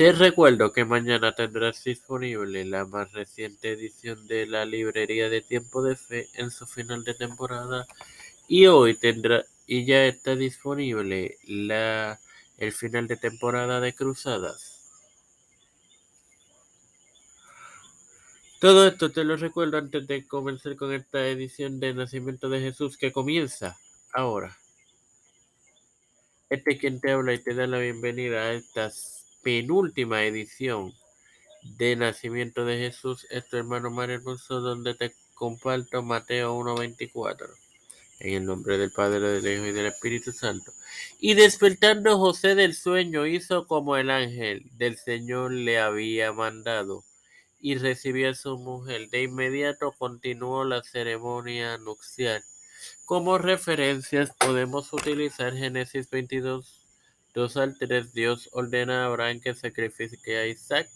Te recuerdo que mañana tendrás disponible la más reciente edición de la librería de Tiempo de Fe en su final de temporada y hoy tendrá y ya está disponible la el final de temporada de Cruzadas. Todo esto te lo recuerdo antes de comenzar con esta edición de Nacimiento de Jesús que comienza ahora. Este es quien te habla y te da la bienvenida a esta penúltima edición de Nacimiento de Jesús, es hermano Mario Hermoso, donde te comparto Mateo 1.24. En el nombre del Padre, del Hijo y del Espíritu Santo. Y despertando José del sueño, hizo como el ángel del Señor le había mandado y recibió a su mujer. De inmediato continuó la ceremonia nupcial. Como referencias podemos utilizar Génesis 22, 2 al 3. Dios ordena a Abraham que sacrifique a Isaac.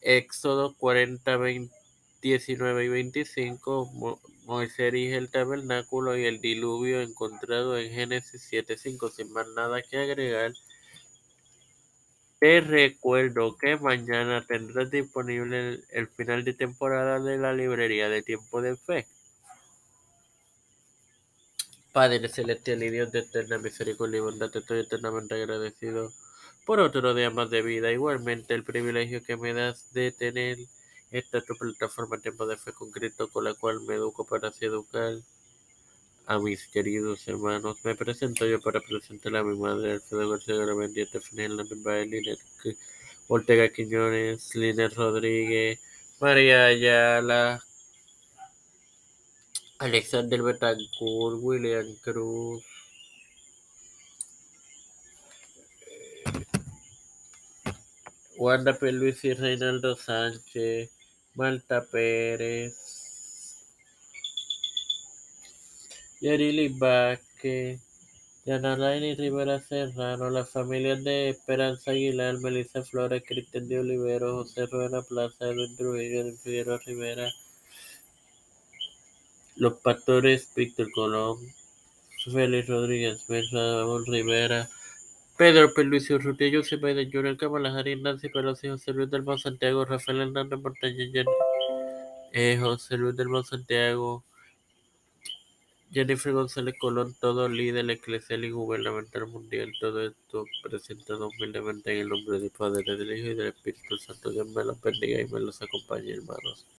Éxodo 40, 19 y 25. Moisés erige el tabernáculo y el diluvio encontrado en Génesis 7, 5. Sin más nada que agregar. Te recuerdo que mañana tendrás disponible el, final de temporada de la librería de Tiempo de Fe. Padre celestial y Dios de eterna misericordia y bondad, te estoy eternamente agradecido por otro día más de vida. Igualmente el privilegio que me das de tener esta tu plataforma Tiempo de Fe con Cristo, con la cual me educo para así educar a mis queridos hermanos. Me presento yo para presentar a mi madre, Alfredo García Garabendía, Stephanie Hernández Liner Ortega Quiñones, Liner Rodríguez, María Ayala, Alexander Betancourt, William Cruz, Wanda P. Luis y Reinaldo Sánchez, Malta Pérez, Yarili Vázquez, Yanalaini Rivera Serrano, las familias de Esperanza Aguilar, Melissa Flores, Cristian de Olivero, José Rueda Plaza, Edwin Trujillo, Figueroa Rivera, los pastores Víctor Colón, Félix Rodríguez Mesa, Rivera, Pedro Luis Urrutia, José Biden Junior, Kamala Harris, Nancy Pelosi, José Luis del Santiago, Rafael Hernández Montaña, eh, José Luis del Santiago, Jennifer González Colón, todo líder eclesial y gubernamental mundial, todo esto presentado humildemente en el nombre del Padre, del Hijo y del Espíritu Santo. Dios me los bendiga y me los acompañe, hermanos.